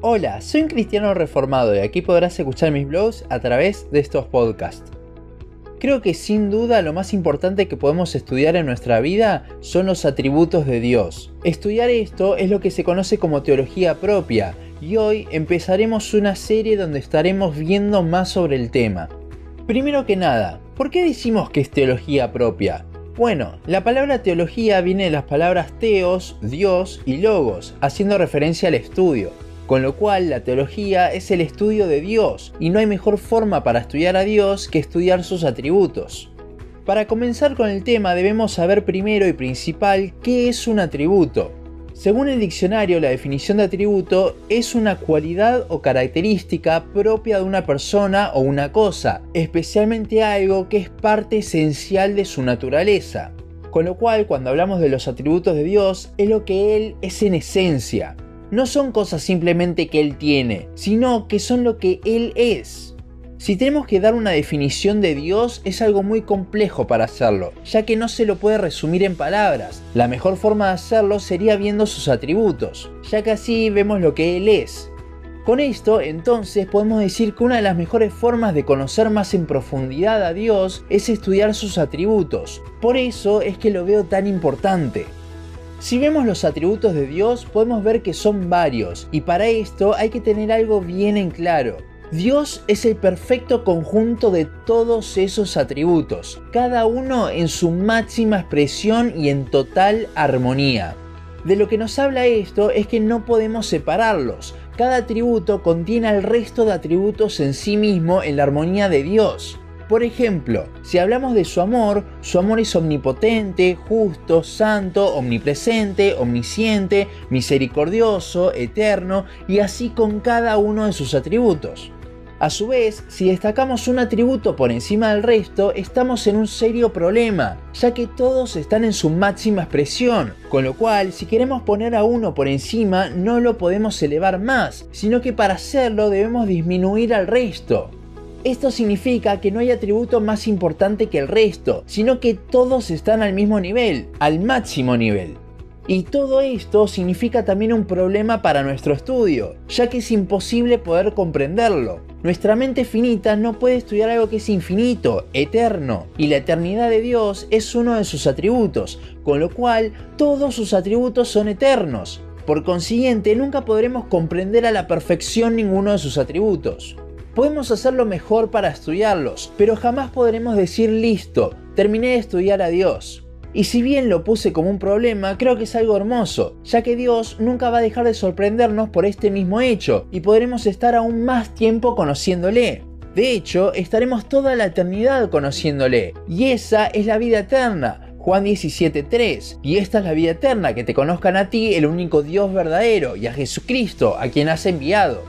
Hola, soy un cristiano reformado y aquí podrás escuchar mis blogs a través de estos podcasts. Creo que sin duda lo más importante que podemos estudiar en nuestra vida son los atributos de Dios. Estudiar esto es lo que se conoce como teología propia y hoy empezaremos una serie donde estaremos viendo más sobre el tema. Primero que nada, ¿por qué decimos que es teología propia? Bueno, la palabra teología viene de las palabras teos, Dios y logos, haciendo referencia al estudio. Con lo cual la teología es el estudio de Dios y no hay mejor forma para estudiar a Dios que estudiar sus atributos. Para comenzar con el tema debemos saber primero y principal qué es un atributo. Según el diccionario, la definición de atributo es una cualidad o característica propia de una persona o una cosa, especialmente algo que es parte esencial de su naturaleza. Con lo cual, cuando hablamos de los atributos de Dios, es lo que Él es en esencia no son cosas simplemente que Él tiene, sino que son lo que Él es. Si tenemos que dar una definición de Dios es algo muy complejo para hacerlo, ya que no se lo puede resumir en palabras. La mejor forma de hacerlo sería viendo sus atributos, ya que así vemos lo que Él es. Con esto, entonces, podemos decir que una de las mejores formas de conocer más en profundidad a Dios es estudiar sus atributos. Por eso es que lo veo tan importante. Si vemos los atributos de Dios, podemos ver que son varios, y para esto hay que tener algo bien en claro. Dios es el perfecto conjunto de todos esos atributos, cada uno en su máxima expresión y en total armonía. De lo que nos habla esto es que no podemos separarlos. Cada atributo contiene al resto de atributos en sí mismo en la armonía de Dios. Por ejemplo, si hablamos de su amor, su amor es omnipotente, justo, santo, omnipresente, omnisciente, misericordioso, eterno y así con cada uno de sus atributos. A su vez, si destacamos un atributo por encima del resto, estamos en un serio problema, ya que todos están en su máxima expresión, con lo cual si queremos poner a uno por encima no lo podemos elevar más, sino que para hacerlo debemos disminuir al resto. Esto significa que no hay atributo más importante que el resto, sino que todos están al mismo nivel, al máximo nivel. Y todo esto significa también un problema para nuestro estudio, ya que es imposible poder comprenderlo. Nuestra mente finita no puede estudiar algo que es infinito, eterno, y la eternidad de Dios es uno de sus atributos, con lo cual todos sus atributos son eternos. Por consiguiente, nunca podremos comprender a la perfección ninguno de sus atributos. Podemos hacerlo mejor para estudiarlos, pero jamás podremos decir listo, terminé de estudiar a Dios. Y si bien lo puse como un problema, creo que es algo hermoso, ya que Dios nunca va a dejar de sorprendernos por este mismo hecho y podremos estar aún más tiempo conociéndole. De hecho, estaremos toda la eternidad conociéndole, y esa es la vida eterna, Juan 17:3. Y esta es la vida eterna, que te conozcan a ti, el único Dios verdadero, y a Jesucristo, a quien has enviado.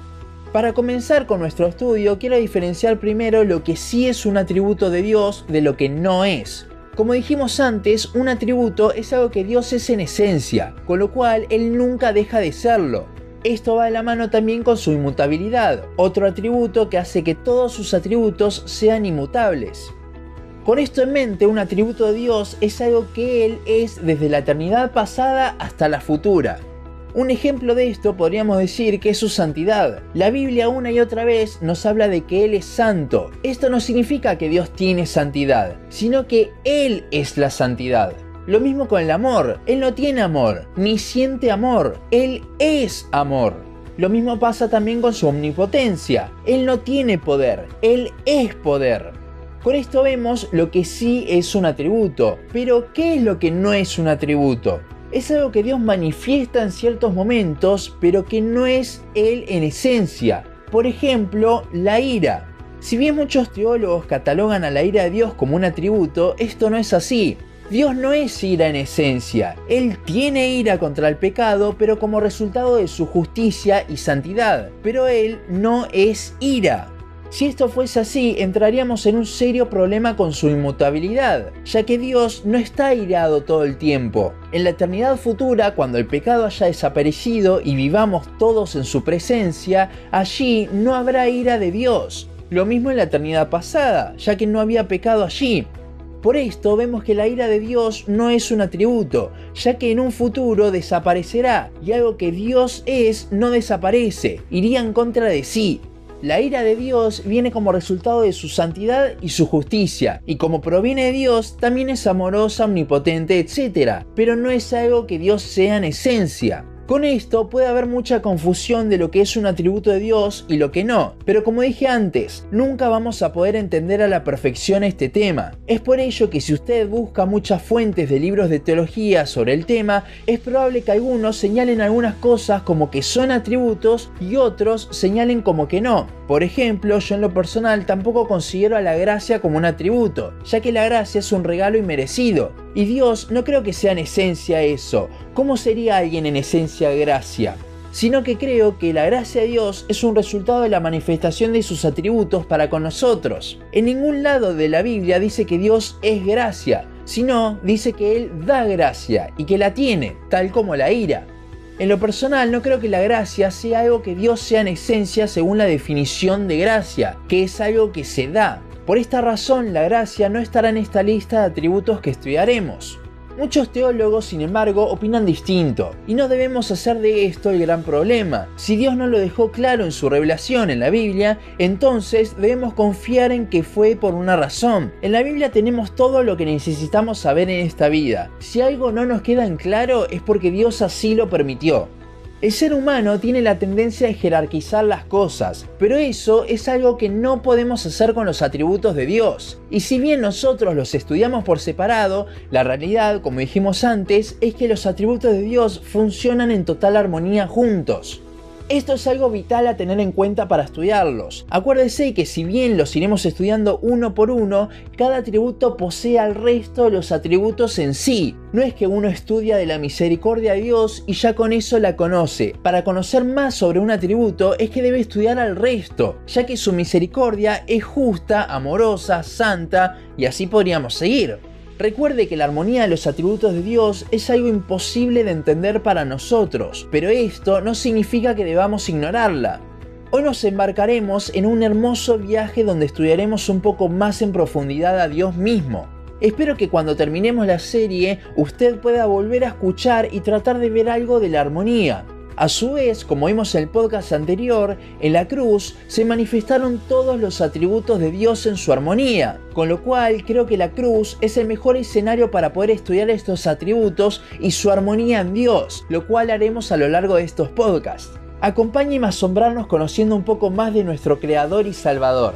Para comenzar con nuestro estudio, quiero diferenciar primero lo que sí es un atributo de Dios de lo que no es. Como dijimos antes, un atributo es algo que Dios es en esencia, con lo cual Él nunca deja de serlo. Esto va de la mano también con su inmutabilidad, otro atributo que hace que todos sus atributos sean inmutables. Con esto en mente, un atributo de Dios es algo que Él es desde la eternidad pasada hasta la futura. Un ejemplo de esto podríamos decir que es su santidad. La Biblia una y otra vez nos habla de que Él es santo. Esto no significa que Dios tiene santidad, sino que Él es la santidad. Lo mismo con el amor. Él no tiene amor, ni siente amor. Él es amor. Lo mismo pasa también con su omnipotencia. Él no tiene poder, Él es poder. Con esto vemos lo que sí es un atributo. Pero, ¿qué es lo que no es un atributo? Es algo que Dios manifiesta en ciertos momentos, pero que no es Él en esencia. Por ejemplo, la ira. Si bien muchos teólogos catalogan a la ira de Dios como un atributo, esto no es así. Dios no es ira en esencia, Él tiene ira contra el pecado, pero como resultado de su justicia y santidad. Pero Él no es ira. Si esto fuese así, entraríamos en un serio problema con su inmutabilidad, ya que Dios no está airado todo el tiempo. En la eternidad futura, cuando el pecado haya desaparecido y vivamos todos en su presencia, allí no habrá ira de Dios. Lo mismo en la eternidad pasada, ya que no había pecado allí. Por esto vemos que la ira de Dios no es un atributo, ya que en un futuro desaparecerá y algo que Dios es no desaparece, iría en contra de sí. La ira de Dios viene como resultado de su santidad y su justicia, y como proviene de Dios, también es amorosa, omnipotente, etc. Pero no es algo que Dios sea en esencia. Con esto puede haber mucha confusión de lo que es un atributo de Dios y lo que no, pero como dije antes, nunca vamos a poder entender a la perfección este tema. Es por ello que si usted busca muchas fuentes de libros de teología sobre el tema, es probable que algunos señalen algunas cosas como que son atributos y otros señalen como que no. Por ejemplo, yo en lo personal tampoco considero a la gracia como un atributo, ya que la gracia es un regalo inmerecido, y Dios no creo que sea en esencia eso. ¿Cómo sería alguien en esencia gracia? Sino que creo que la gracia de Dios es un resultado de la manifestación de sus atributos para con nosotros. En ningún lado de la Biblia dice que Dios es gracia, sino dice que Él da gracia y que la tiene, tal como la ira. En lo personal no creo que la gracia sea algo que Dios sea en esencia según la definición de gracia, que es algo que se da, por esta razón, la gracia no estará en esta lista de atributos que estudiaremos. Muchos teólogos, sin embargo, opinan distinto, y no debemos hacer de esto el gran problema. Si Dios no lo dejó claro en su revelación en la Biblia, entonces debemos confiar en que fue por una razón. En la Biblia tenemos todo lo que necesitamos saber en esta vida. Si algo no nos queda en claro es porque Dios así lo permitió. El ser humano tiene la tendencia a jerarquizar las cosas, pero eso es algo que no podemos hacer con los atributos de Dios. Y si bien nosotros los estudiamos por separado, la realidad, como dijimos antes, es que los atributos de Dios funcionan en total armonía juntos. Esto es algo vital a tener en cuenta para estudiarlos. Acuérdese que si bien los iremos estudiando uno por uno, cada atributo posee al resto los atributos en sí. No es que uno estudia de la misericordia de Dios y ya con eso la conoce. Para conocer más sobre un atributo es que debe estudiar al resto, ya que su misericordia es justa, amorosa, santa y así podríamos seguir. Recuerde que la armonía de los atributos de Dios es algo imposible de entender para nosotros, pero esto no significa que debamos ignorarla. Hoy nos embarcaremos en un hermoso viaje donde estudiaremos un poco más en profundidad a Dios mismo. Espero que cuando terminemos la serie usted pueda volver a escuchar y tratar de ver algo de la armonía. A su vez, como vimos en el podcast anterior, en la cruz se manifestaron todos los atributos de Dios en su armonía, con lo cual creo que la cruz es el mejor escenario para poder estudiar estos atributos y su armonía en Dios, lo cual haremos a lo largo de estos podcasts. Acompáñenme a asombrarnos conociendo un poco más de nuestro Creador y Salvador.